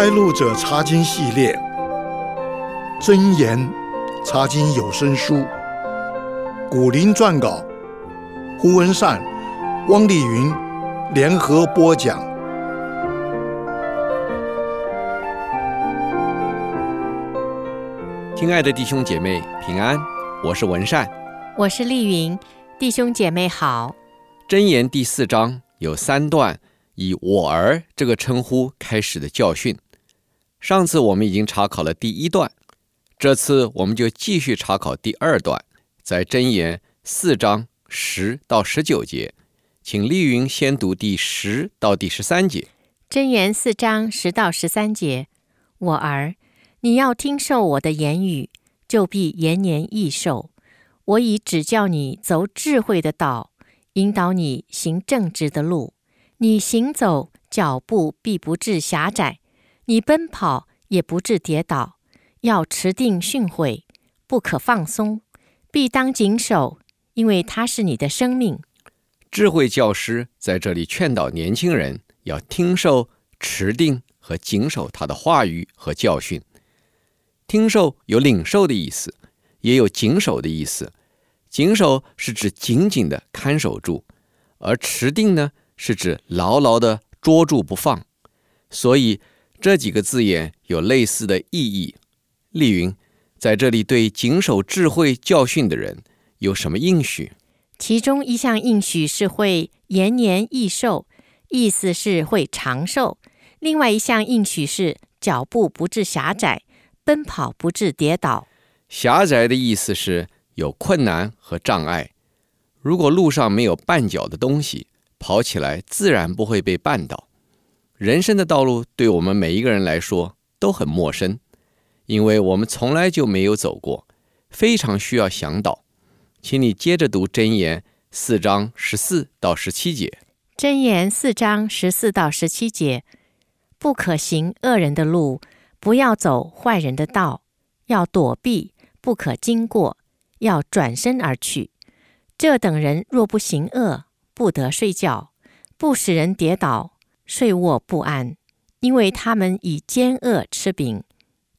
开路者查经系列，真言查经有声书，古林撰稿，胡文善、汪丽云联合播讲。亲爱的弟兄姐妹平安，我是文善，我是丽云，弟兄姐妹好。真言第四章有三段。以我儿这个称呼开始的教训，上次我们已经查考了第一段，这次我们就继续查考第二段，在箴言四章十到十九节，请丽云先读第十到第十三节。箴言四章十到十三节，我儿，你要听受我的言语，就必延年益寿。我已指教你走智慧的道，引导你行正直的路。你行走，脚步必不致狭窄；你奔跑，也不致跌倒。要持定训诲，不可放松，必当谨守，因为它是你的生命。智慧教师在这里劝导年轻人要听受、持定和谨守他的话语和教训。听受有领受的意思，也有谨守的意思。谨守是指紧紧地看守住，而持定呢？是指牢牢地捉住不放，所以这几个字眼有类似的意义。丽云在这里对谨守智慧教训的人有什么应许？其中一项应许是会延年益寿，意思是会长寿；另外一项应许是脚步不致狭窄，奔跑不致跌倒。狭窄的意思是有困难和障碍，如果路上没有绊脚的东西。跑起来自然不会被绊倒。人生的道路对我们每一个人来说都很陌生，因为我们从来就没有走过，非常需要向导。请你接着读箴言四章十四到十七节。箴言四章十四到十七节：不可行恶人的路，不要走坏人的道，要躲避，不可经过，要转身而去。这等人若不行恶，不得睡觉，不使人跌倒，睡卧不安，因为他们以奸恶吃饼，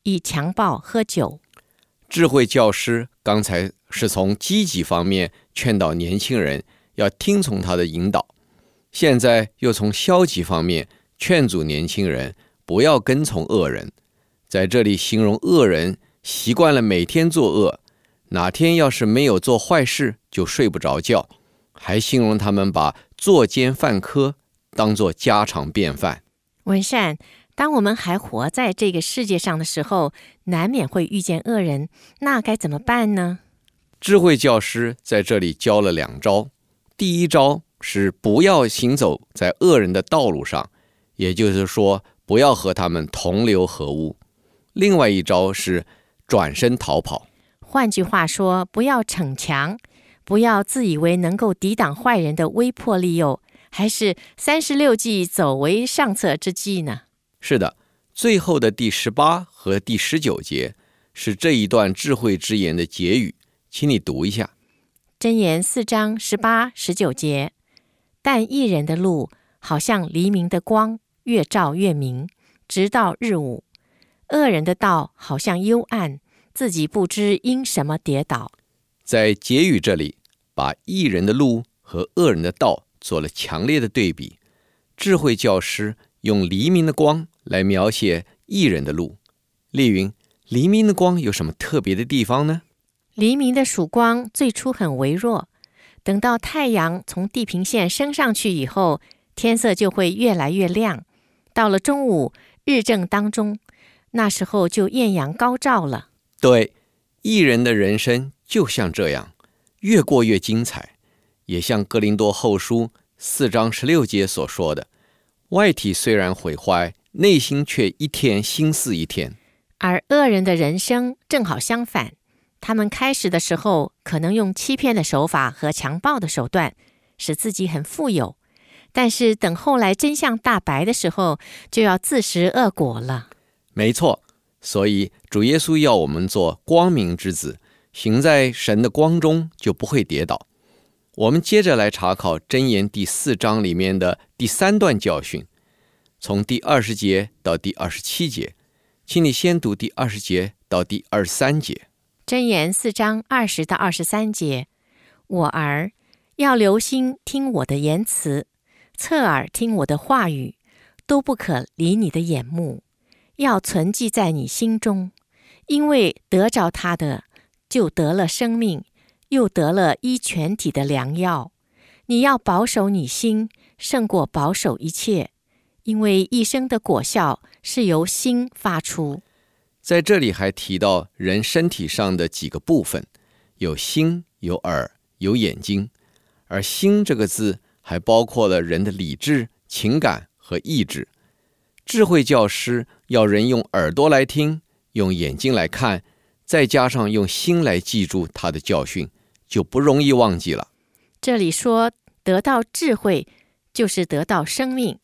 以强暴喝酒。智慧教师刚才是从积极方面劝导年轻人要听从他的引导，现在又从消极方面劝阻年轻人不要跟从恶人。在这里形容恶人习惯了每天作恶，哪天要是没有做坏事，就睡不着觉。还形容他们把作奸犯科当做家常便饭。文善，当我们还活在这个世界上的时候，难免会遇见恶人，那该怎么办呢？智慧教师在这里教了两招。第一招是不要行走在恶人的道路上，也就是说，不要和他们同流合污。另外一招是转身逃跑。换句话说，不要逞强。不要自以为能够抵挡坏人的威迫利诱，还是三十六计，走为上策之计呢？是的，最后的第十八和第十九节是这一段智慧之言的结语，请你读一下。箴言四章十八、十九节，但一人的路好像黎明的光，越照越明，直到日午；恶人的道好像幽暗，自己不知因什么跌倒。在结语这里。把一人的路和恶人的道做了强烈的对比。智慧教师用黎明的光来描写艺人的路。丽云，黎明的光有什么特别的地方呢？黎明的曙光最初很微弱，等到太阳从地平线升上去以后，天色就会越来越亮。到了中午，日正当中，那时候就艳阳高照了。对，艺人的人生就像这样。越过越精彩，也像哥林多后书四章十六节所说的：“外体虽然毁坏，内心却一天新似一天。”而恶人的人生正好相反，他们开始的时候可能用欺骗的手法和强暴的手段，使自己很富有，但是等后来真相大白的时候，就要自食恶果了。没错，所以主耶稣要我们做光明之子。行在神的光中，就不会跌倒。我们接着来查考箴言第四章里面的第三段教训。从第二十节到第二十七节，请你先读第二十节到第二十三节。箴言四章二十到二十三节，我儿要留心听我的言辞，侧耳听我的话语，都不可离你的眼目，要存记在你心中，因为得着他的，就得了生命，又得了医全体的良药。你要保守你心，胜过保守一切，因为一生的果效是由心发出。在这里还提到人身体上的几个部分，有心、有耳、有眼睛，而“心”这个字还包括了人的理智、情感和意志。智慧教师要人用耳朵来听，用眼睛来看，再加上用心来记住他的教训，就不容易忘记了。这里说得到智慧，就是得到生命，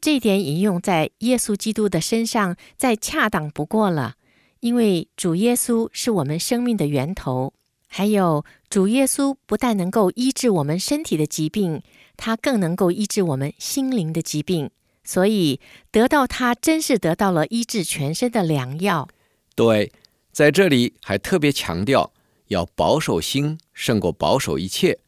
这点引用在耶稣基督的身上，再恰当不过了。因为主耶稣是我们生命的源头，还有主耶稣不但能够医治我们身体的疾病，他更能够医治我们心灵的疾病。所以得到他，真是得到了医治全身的良药。对，在这里还特别强调要保守心，胜过保守一切。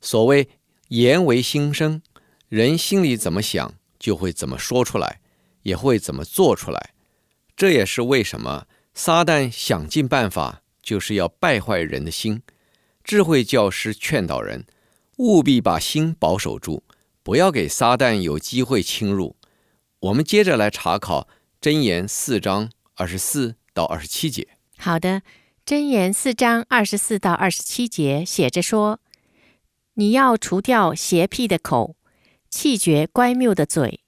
所谓言为心声，人心里怎么想，就会怎么说出来，也会怎么做出来。这也是为什么。撒旦想尽办法，就是要败坏人的心。智慧教师劝导人，务必把心保守住，不要给撒旦有机会侵入。我们接着来查考箴言四章二十四到二十七节。好的，箴言四章二十四到二十七节写着说：“你要除掉邪僻的口，气绝乖谬的嘴，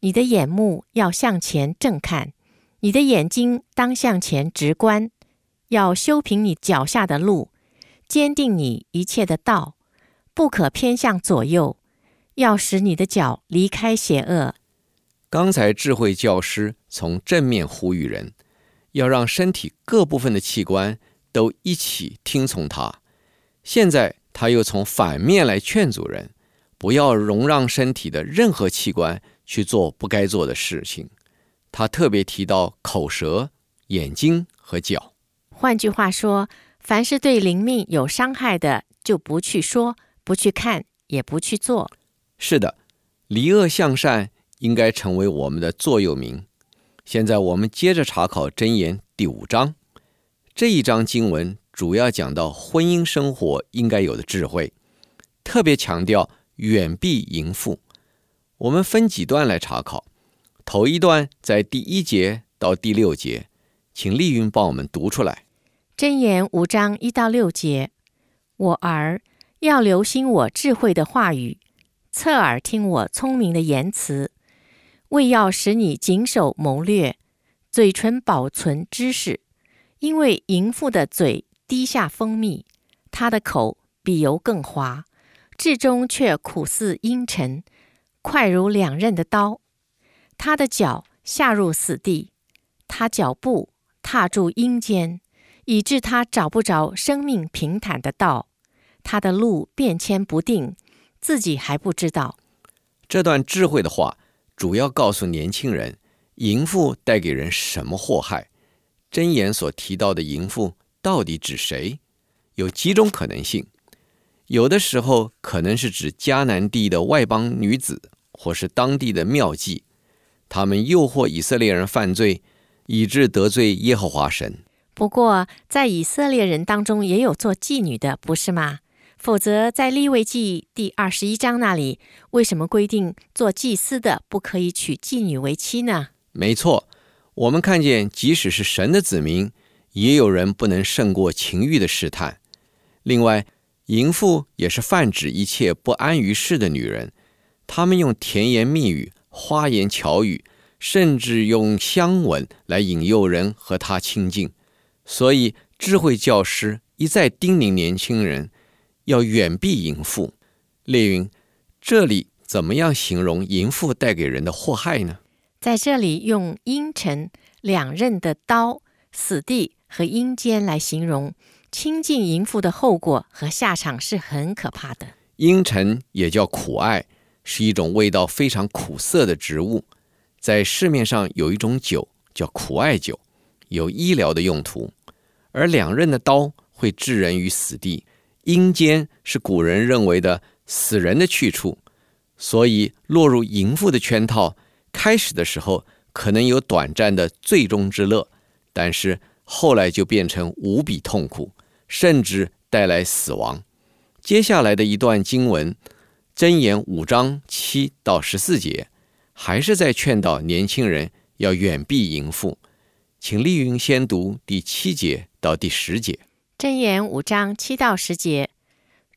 你的眼目要向前正看。”你的眼睛当向前直观，要修平你脚下的路，坚定你一切的道，不可偏向左右，要使你的脚离开邪恶。刚才智慧教师从正面呼吁人，要让身体各部分的器官都一起听从他。现在他又从反面来劝阻人，不要容让身体的任何器官去做不该做的事情。他特别提到口舌、眼睛和脚。换句话说，凡是对灵命有伤害的，就不去说、不去看、也不去做。是的，离恶向善应该成为我们的座右铭。现在我们接着查考箴言第五章。这一章经文主要讲到婚姻生活应该有的智慧，特别强调远避淫妇。我们分几段来查考。头一段在第一节到第六节，请丽云帮我们读出来。箴言五章一到六节，我儿要留心我智慧的话语，侧耳听我聪明的言辞，为要使你谨守谋略，嘴唇保存知识。因为淫妇的嘴滴下蜂蜜，她的口比油更滑，至终却苦似阴沉，快如两刃的刀。他的脚下入死地，他脚步踏住阴间，以致他找不着生命平坦的道。他的路变迁不定，自己还不知道。这段智慧的话，主要告诉年轻人，淫妇带给人什么祸害。箴言所提到的淫妇到底指谁？有几种可能性。有的时候可能是指迦南地的外邦女子，或是当地的庙妓。他们诱惑以色列人犯罪，以致得罪耶和华神。不过，在以色列人当中也有做妓女的，不是吗？否则，在立位记第二十一章那里，为什么规定做祭司的不可以娶妓女为妻呢？没错，我们看见，即使是神的子民，也有人不能胜过情欲的试探。另外，淫妇也是泛指一切不安于世的女人，她们用甜言蜜语。花言巧语，甚至用香吻来引诱人和他亲近，所以智慧教师一再叮咛年轻人要远避淫妇。列云，这里怎么样形容淫妇带给人的祸害呢？在这里用阴沉两刃的刀、死地和阴间来形容亲近淫妇的后果和下场是很可怕的。阴沉也叫苦艾。是一种味道非常苦涩的植物，在市面上有一种酒叫苦艾酒，有医疗的用途，而两刃的刀会置人于死地。阴间是古人认为的死人的去处，所以落入淫妇的圈套，开始的时候可能有短暂的最终之乐，但是后来就变成无比痛苦，甚至带来死亡。接下来的一段经文，箴言五章七到十四节，还是在劝导年轻人要远避淫妇。请丽云先读第七节到第十节。箴言五章七到十节，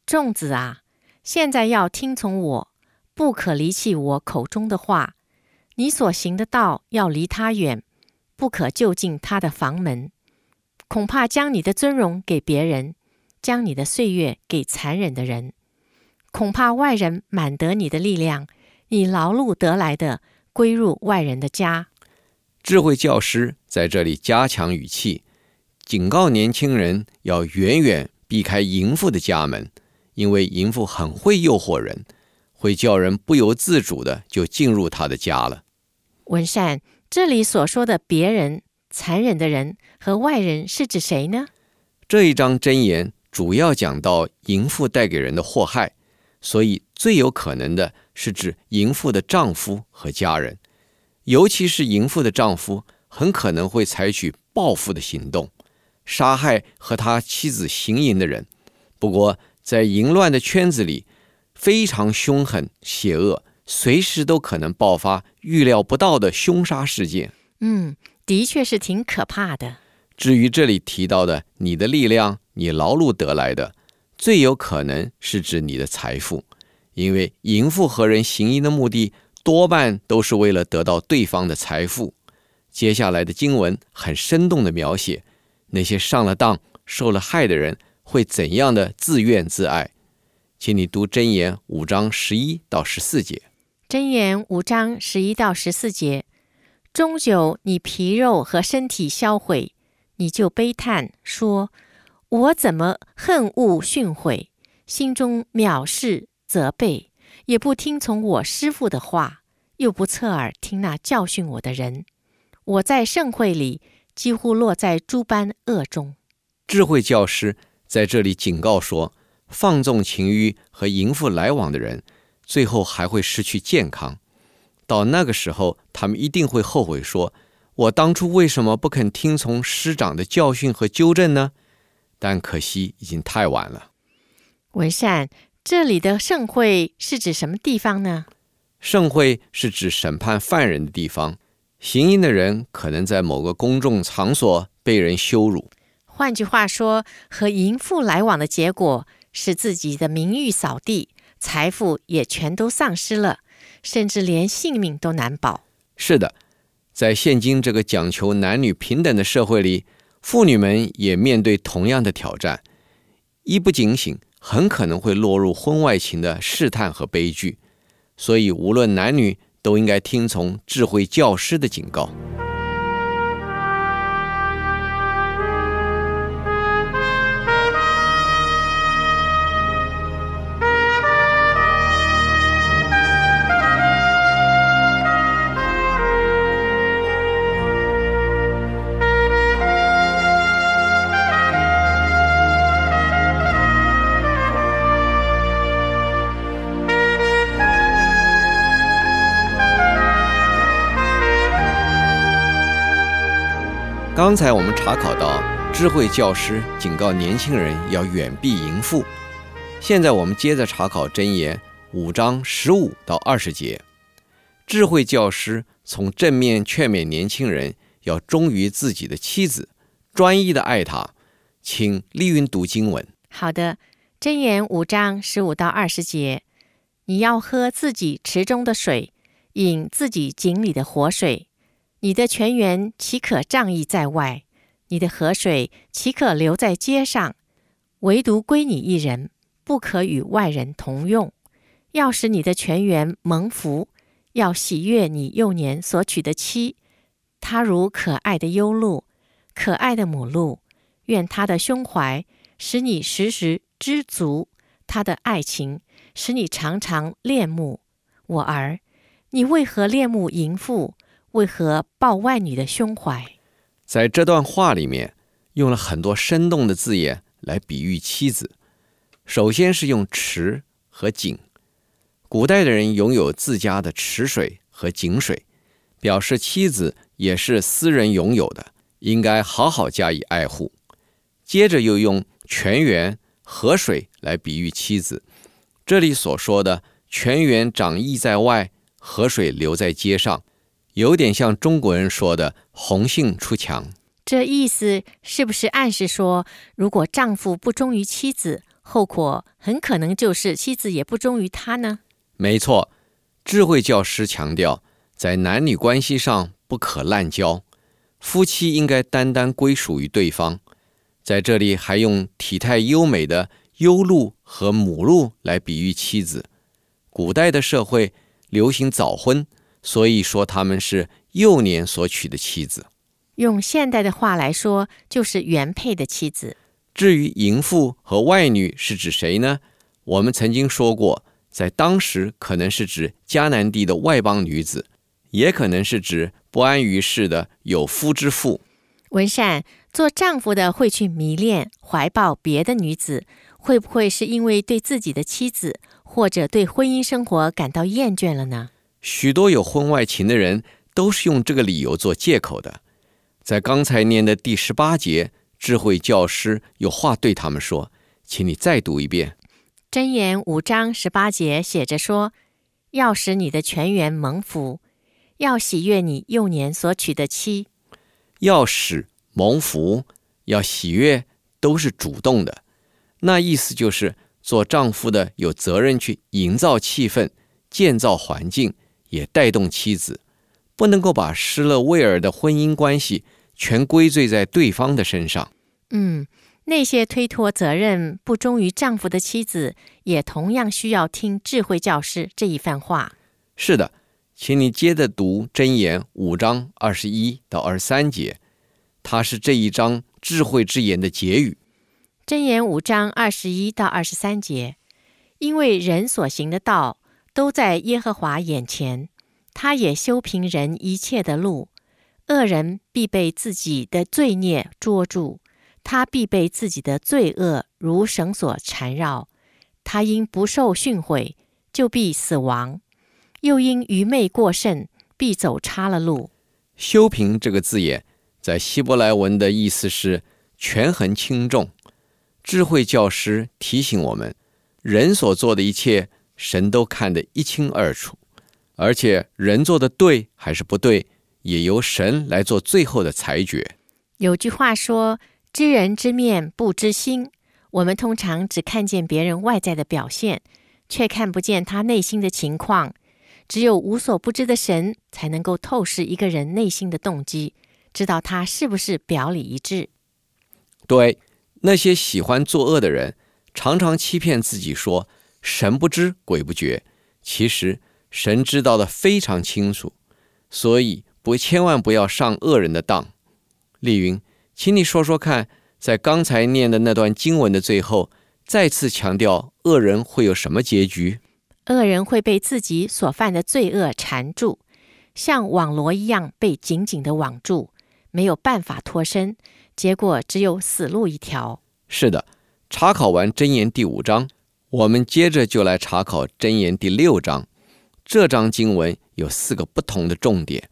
众子啊，现在要听从我，不可离弃我口中的话。你所行的道要离他远，不可就近他的房门，恐怕将你的尊荣给别人，将你的岁月给残忍的人。恐怕外人满得你的力量，你劳碌得来的归入外人的家。智慧教师在这里加强语气。警告年轻人要远远避开淫妇的家门，因为淫妇很会诱惑人，会叫人不由自主的就进入她的家了。文善，这里所说的别人、残忍的人和外人是指谁呢？这一章箴言主要讲到淫妇带给人的祸害，所以最有可能的是指淫妇的丈夫和家人，尤其是淫妇的丈夫很可能会采取报复的行动。杀害和他妻子行淫的人，不过在淫乱的圈子里，非常凶狠邪恶，随时都可能爆发预料不到的凶杀事件。嗯，的确是挺可怕的。至于这里提到的你的力量，你劳碌得来的，最有可能是指你的财富，因为淫妇和人行淫的目的多半都是为了得到对方的财富。接下来的经文很生动地描写。那些上了当、受了害的人会怎样的自怨自艾？请你读箴言五章十一到十四节。箴言五章十一到十四节：终久你皮肉和身体销毁，你就悲叹说：“我怎么恨恶训诲，心中藐视责备，也不听从我师父的话，又不侧耳听那教训我的人。我在盛会里。”几乎落在诸般恶中。智慧教师在这里警告说：放纵情欲和淫妇来往的人，最后还会失去健康。到那个时候，他们一定会后悔说：“我当初为什么不肯听从师长的教训和纠正呢？”但可惜已经太晚了。文善，这里的盛会是指什么地方呢？盛会是指审判犯人的地方。行淫的人可能在某个公众场所被人羞辱。换句话说，和淫妇来往的结果是自己的名誉扫地，财富也全都丧失了，甚至连性命都难保。是的，在现今这个讲求男女平等的社会里，妇女们也面对同样的挑战。一不警醒，很可能会落入婚外情的试探和悲剧。所以，无论男女，都应该听从智慧教师的警告。刚才我们查考到，智慧教师警告年轻人要远避淫妇。现在我们接着查考箴言五章十五到二十节。智慧教师从正面劝勉年轻人要忠于自己的妻子，专一的爱她。请丽云读经文。好的，箴言五章十五到二十节，你要喝自己池中的水，饮自己井里的活水。你的泉源岂可仗义在外？你的河水岂可流在街上？唯独归你一人，不可与外人同用。要使你的泉源蒙福，要喜悦你幼年所娶的妻。她如可爱的幼鹿，可爱的母鹿。愿她的胸怀使你时时知足，她的爱情使你常常恋慕。我儿，你为何恋慕淫妇？为何抱外女的胸怀？在这段话里面，用了很多生动的字眼来比喻妻子。首先是用池和井，古代的人拥有自家的池水和井水，表示妻子也是私人拥有的，应该好好加以爱护。接着又用泉源、河水来比喻妻子，这里所说的泉源长溢在外，河水流在街上，有点像中国人说的“红杏出墙”。这意思是不是暗示说，如果丈夫不忠于妻子，后果很可能就是妻子也不忠于他呢？没错，智慧教师强调，在男女关系上不可滥交，夫妻应该单单归属于对方。在这里还用体态优美的优鹿和母鹿来比喻妻子。古代的社会流行早婚，所以说他们是幼年所娶的妻子。用现代的话来说，就是原配的妻子。至于淫妇和外女是指谁呢？我们曾经说过，在当时可能是指迦南地的外邦女子，也可能是指不安于世的有夫之妇。文善。做丈夫的会去迷恋、怀抱别的女子，会不会是因为对自己的妻子或者对婚姻生活感到厌倦了呢？许多有婚外情的人都是用这个理由做借口的。在刚才念的第十八节，智慧教师有话对他们说，请你再读一遍。箴言五章十八节写着说：“要使你的全员蒙福，要喜悦你幼年所娶的妻，要使。”蒙福要喜悦都是主动的，那意思就是做丈夫的有责任去营造气氛、建造环境，也带动妻子，不能够把失了味儿的婚姻关系全归罪在对方的身上。嗯，那些推脱责任、不忠于丈夫的妻子，也同样需要听智慧教师这一番话。是的，请你接着读箴言五章二十一到二十三节。它是这一章智慧之言的结语。箴言五章二十一到二十三节，因为人所行的道都在耶和华眼前，他也修平人一切的路。恶人必被自己的罪孽捉住，他必被自己的罪恶如绳索缠绕。他因不受训诲，就必死亡；又因愚昧过甚，必走差了路。修平这个字眼。在希伯来文的意思是权衡轻重。智慧教师提醒我们，人所做的一切，神都看得一清二楚，而且人做的对还是不对，也由神来做最后的裁决。有句话说：“知人知面不知心。”我们通常只看见别人外在的表现，却看不见他内心的情况。只有无所不知的神，才能够透视一个人内心的动机。知道他是不是表里一致？对，那些喜欢作恶的人，常常欺骗自己说神不知鬼不觉，其实神知道的非常清楚，所以不千万不要上恶人的当。丽云，请你说说看，在刚才念的那段经文的最后，再次强调恶人会有什么结局？恶人会被自己所犯的罪恶缠住，像网罗一样被紧紧的网住。没有办法脱身，结果只有死路一条。是的，查考完真言第五章，我们接着就来查考真言第六章。这章经文有四个不同的重点，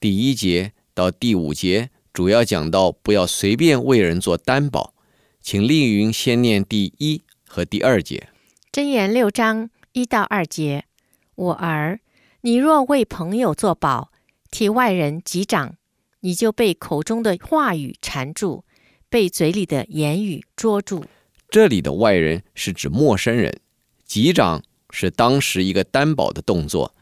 第一节到第五节主要讲到不要随便为人做担保。请丽云先念第一和第二节。真言六章一到二节：我儿，你若为朋友作保，替外人击掌。你就被口中的话语缠住，被嘴里的言语捉住。这里的外人是指陌生人，击掌是当时一个担保的动作。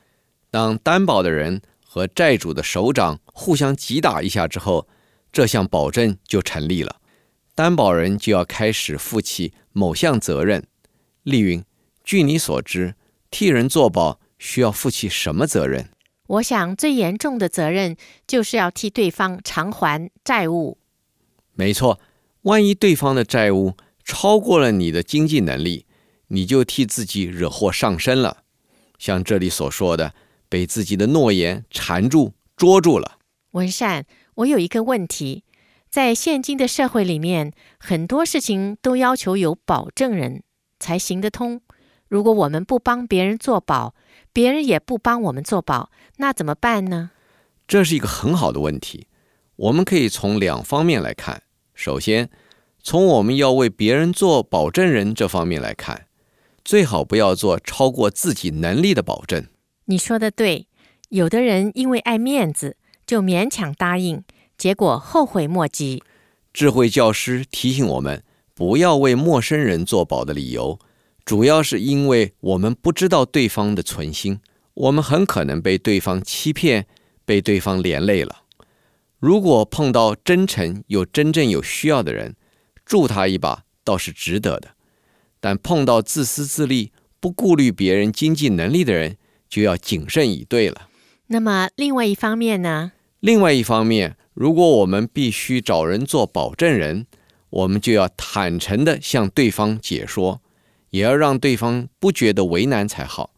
当担保的人和债主的首长互相击打一下之后，这项保证就成立了，担保人就要开始负起某项责任。丽云，据你所知，替人作保需要负起什么责任？我想最严重的责任就是要替对方偿还债务。没错，万一对方的债务超过了你的经济能力，你就替自己惹祸上身了。像这里所说的，被自己的诺言缠住、捉住了。文善，我有一个问题，在现今的社会里面，很多事情都要求有保证人才行得通。如果我们不帮别人做保，别人也不帮我们做保，那怎么办呢？这是一个很好的问题。我们可以从两方面来看。首先，从我们要为别人做保证人这方面来看，最好不要做超过自己能力的保证。你说的对，有的人因为爱面子，就勉强答应，结果后悔莫及。智慧教师提醒我们，不要为陌生人做保的理由，主要是因为我们不知道对方的存心，我们很可能被对方欺骗，被对方连累了。如果碰到真诚又真正有需要的人，助他一把倒是值得的；但碰到自私自利、不顾虑别人经济能力的人，就要谨慎以对了。那么，另外一方面呢？另外一方面，如果我们必须找人做保证人，我们就要坦诚地向对方解说，也要让对方不觉得为难才好，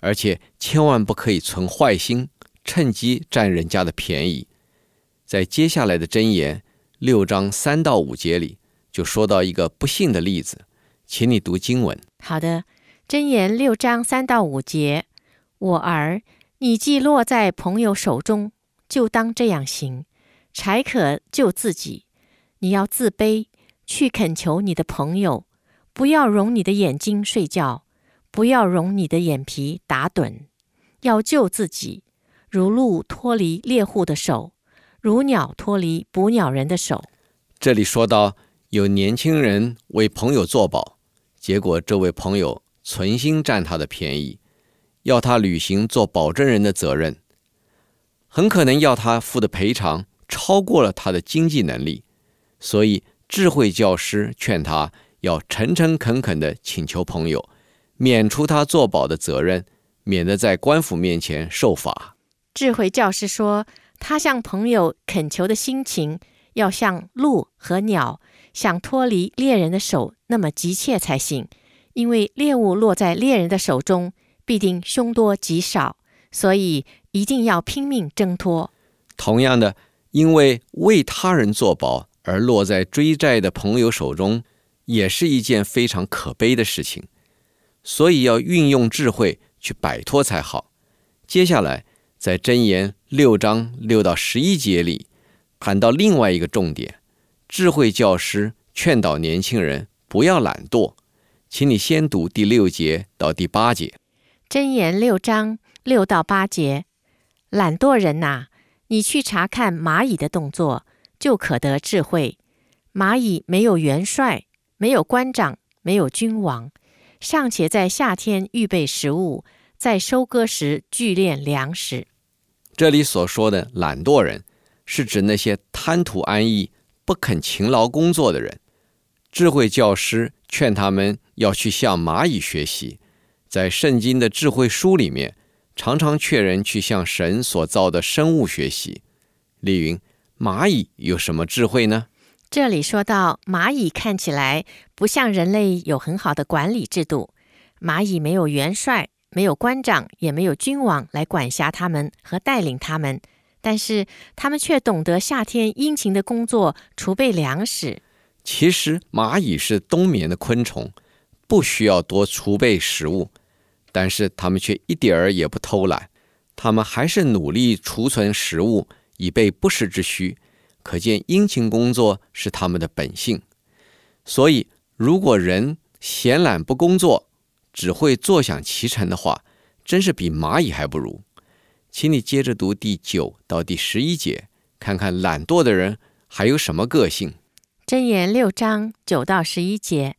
而且千万不可以存坏心，趁机占人家的便宜。在接下来的箴言六章三到五节里，就说到一个不幸的例子，请你读经文。好的，箴言六章三到五节，我儿，你既落在朋友手中，就当这样行，才可救自己。你要自卑，去恳求你的朋友，不要容你的眼睛睡觉，不要容你的眼皮打盹，要救自己，如鹿脱离猎户的手。如鸟脱离捕鸟人的手。这里说到有年轻人为朋友做保，结果这位朋友存心占他的便宜，要他履行做保证人的责任，很可能要他付的赔偿超过了他的经济能力，所以智慧教师劝他要诚诚恳恳地请求朋友免除他做保的责任，免得在官府面前受罚。智慧教师说。他向朋友恳求的心情，要像鹿和鸟想脱离猎人的手那么急切才行。因为猎物落在猎人的手中，必定凶多吉少，所以一定要拼命挣脱。同样的，因为为他人作保而落在追债的朋友手中，也是一件非常可悲的事情。所以要运用智慧去摆脱才好。接下来。在箴言六章六到十一节里，谈到另外一个重点，智慧教师劝导年轻人不要懒惰。请你先读第六节到第八节。箴言六章六到八节，懒惰人呐，你去查看蚂蚁的动作，就可得智慧。蚂蚁没有元帅，没有官长，没有君王，尚且在夏天预备食物。在收割时聚敛粮食。这里所说的懒惰人，是指那些贪图安逸、不肯勤劳工作的人。智慧教师劝他们要去向蚂蚁学习。在圣经的智慧书里面，常常劝人去向神所造的生物学习。丽云，蚂蚁有什么智慧呢？这里说到蚂蚁看起来不像人类有很好的管理制度，蚂蚁没有元帅。没有官长，也没有君王来管辖他们和带领他们，但是他们却懂得夏天殷勤的工作，储备粮食。其实蚂蚁是冬眠的昆虫，不需要多储备食物，但是他们却一点儿也不偷懒，他们还是努力储存食物，以备不时之需。可见殷勤工作是他们的本性。所以，如果人闲懒不工作，只会坐享其成的话，真是比蚂蚁还不如。请你接着读第九到第十一节，看看懒惰的人还有什么个性。箴言六章九到十一节，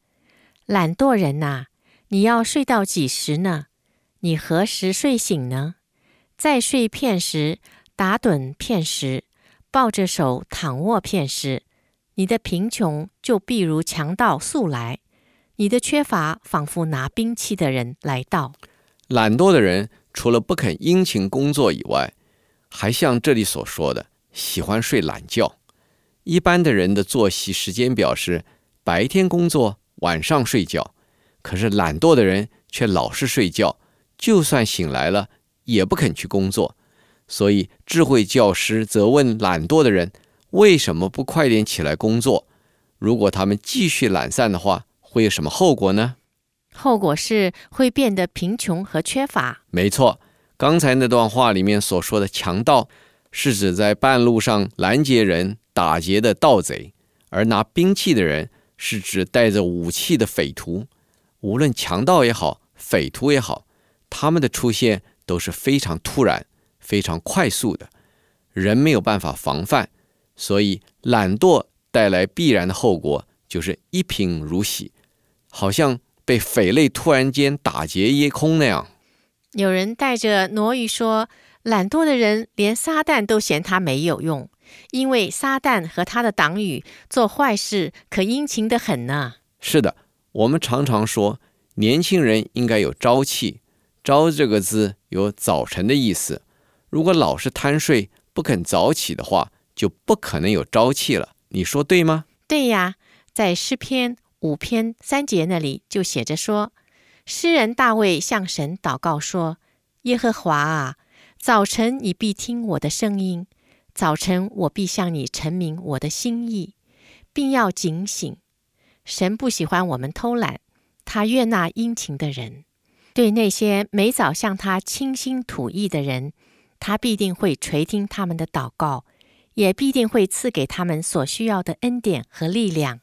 懒惰人呐，你要睡到几时呢？你何时睡醒呢？再睡片时，打盹片时，抱着手躺卧片时，你的贫穷就必如强盗速来。你的缺乏仿佛拿兵器的人来到。懒惰的人除了不肯殷勤工作以外，还像这里所说的，喜欢睡懒觉。一般的人的作息时间表是白天工作，晚上睡觉。可是懒惰的人却老是睡觉，就算醒来了也不肯去工作。所以智慧教师责问懒惰的人为什么不快点起来工作？如果他们继续懒散的话，会有什么后果呢？后果是会变得贫穷和缺乏。没错，刚才那段话里面所说的强盗，是指在半路上拦截人、打劫的盗贼；而拿兵器的人，是指带着武器的匪徒。无论强盗也好，匪徒也好，他们的出现都是非常突然、非常快速的，人没有办法防范，所以懒惰带来必然的后果就是一贫如洗，好像。被匪类突然间打劫一空那样，有人带着挪语说：“懒惰的人连撒旦都嫌他没有用，因为撒旦和他的党羽做坏事可殷勤得很呢。”是的，我们常常说年轻人应该有朝气，“朝”这个字有早晨的意思。如果老是贪睡不肯早起的话，就不可能有朝气了。你说对吗？对呀，在诗篇。五篇三节那里就写着说，诗人大卫向神祷告说：“耶和华啊，早晨你必听我的声音，早晨我必向你陈明我的心意，并要警醒。神不喜欢我们偷懒，他悦纳殷勤的人。对那些每早向他倾心吐意的人，他必定会垂听他们的祷告，也必定会赐给他们所需要的恩典和力量。”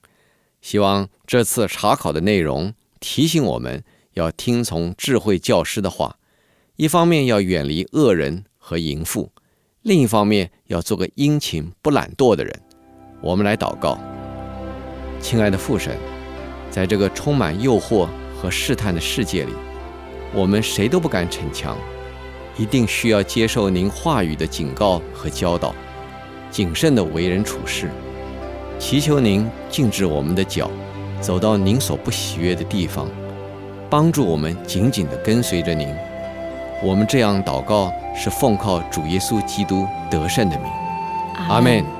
希望这次查考的内容提醒我们要听从智慧教师的话，一方面要远离恶人和淫妇，另一方面要做个殷勤不懒惰的人。我们来祷告，亲爱的父神，在这个充满诱惑和试探的世界里，我们谁都不敢逞强，一定需要接受您话语的警告和教导，谨慎地为人处事。祈求您禁止我们的脚，走到您所不喜悦的地方，帮助我们紧紧地跟随着您。我们这样祷告，是奉靠主耶稣基督得胜的名。阿门。